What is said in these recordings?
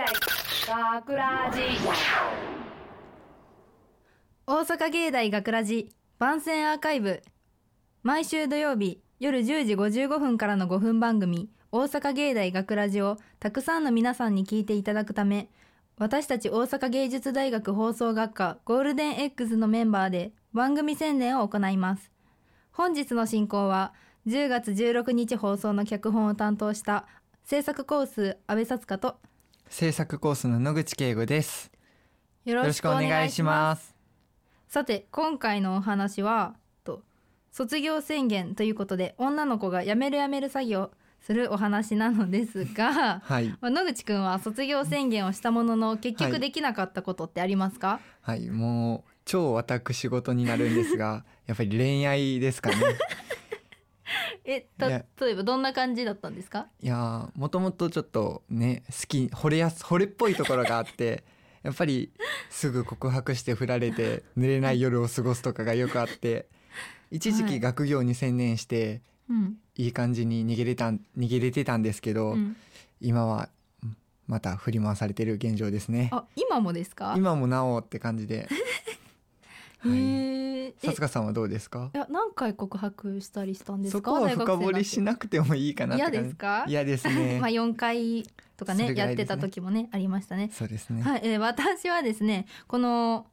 大学ラジ。大阪芸大学ラジ番宣アーカイブ。毎週土曜日夜10時55分からの5分番組大阪芸大学ラジをたくさんの皆さんに聞いていただくため私たち大阪芸術大学放送学科ゴールデン X のメンバーで番組宣伝を行います。本日の進行は10月16日放送の脚本を担当した制作コース安倍さつかと制作コースの野口圭吾です。よよろしくお願いします。さて今回のお話はと卒業宣言ということで女の子が辞める辞める作業するお話なのですが はい。まあ野口くんは卒業宣言をしたものの結局はいできなかったことってありますか、はい。もう超私事になるんですがやっぱり恋愛ですかね え例えばどんな感じだったんですか？いやーもともとちょっとね好き惚れやす惚れっぽいところがあって やっぱりすぐ告白して振られて寝れない夜を過ごすとかがよくあって一時はい。期学業に専念してうん、いい感じに逃げれたん逃げれてたんですけど、うん、今はうんまた振り回されてる現状ですね。あ今もですか？今もなおって感じで さすがさんはどうですか？いや何回告白したりしたんですか？深掘りしななくてもいいかな嫌ですか？嫌ですね。まあ4回とかねそれぐやってた時もねありましたね。そうですね。はい、えー私はですねこの、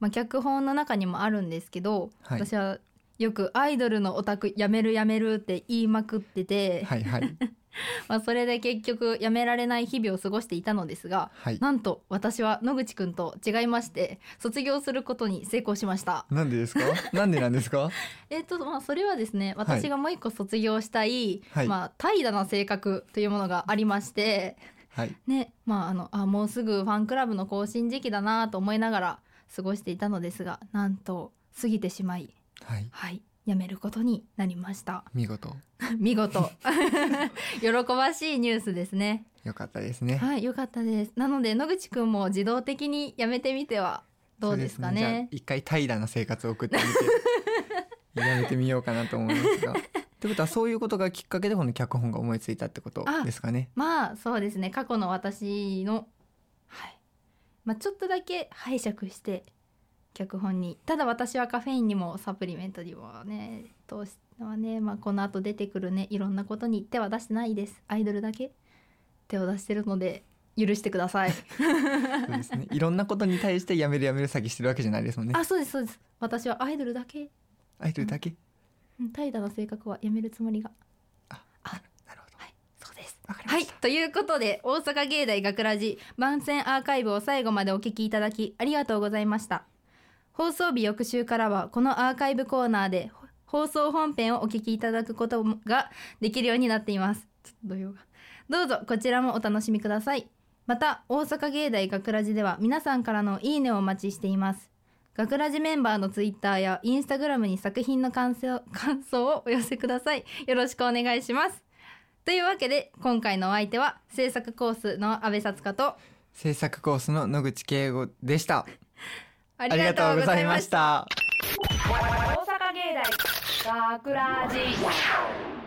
まあ、脚本の中にもあるんですけど、はい。私はよくアイドルのオタクやめるやめるって言いまくってて、はいはい。まあ、それで結局やめられない日々を過ごしていたのですがはい。なんと私は野口くんと違いまして卒業することに成功しました。なんでですか？なんでなんですか？えっ、とまあそれはですね私がもう一個卒業したい、はい。まあ怠惰な性格というものがありましてはい。ねまああのあもうすぐファンクラブの更新時期だなと思いながら過ごしていたのですがなんと過ぎてしまいはい。はい。辞めることになりました。見事。見事。喜ばしいニュースですね。よかったですね。はい良かったです。なので野口くんも自動的に辞めてみてはどうですかそうじゃあね一回怠惰な生活を送ってみて やめてみようかなと思いますが。ってことはそういうことがきっかけでこの脚本が思いついたってことですかね？まあそうですね。過去の私のはい。まあちょっとだけ拝借して脚本に。ただ私はカフェインにもサプリメントにもねどうしてはね、まあ、この後出てくるねいろんなことに手は出してないです。アイドルだけ？手を出してるので許してください。そうですね。いろんなことに対してやめるやめる詐欺してるわけじゃないですもんね。あそうですそうです。私はアイドルだけ。アイドルだけ？うん。怠惰な性格はやめるつもりが。ああなるほど。はいそうです。はいということで大阪芸大学ラジ番宣アーカイブを最後までお聞きいただきありがとうございました放送日翌週からはこのアーカイブコーナーで放送本編をお聞きいただくことができるようになっています。ちょっと動揺が。どうぞこちらもお楽しみください。また大阪芸大学ラジでは皆さんからのいいねをお待ちしています。学ラジメンバーのツイッターやインスタグラムに作品の感想感想をお寄せください。よろしくお願いします。というわけで今回のお相手は制作コースの阿部さつかと制作コースの野口圭吾でした。ありがとうございました。大阪芸大学ラジ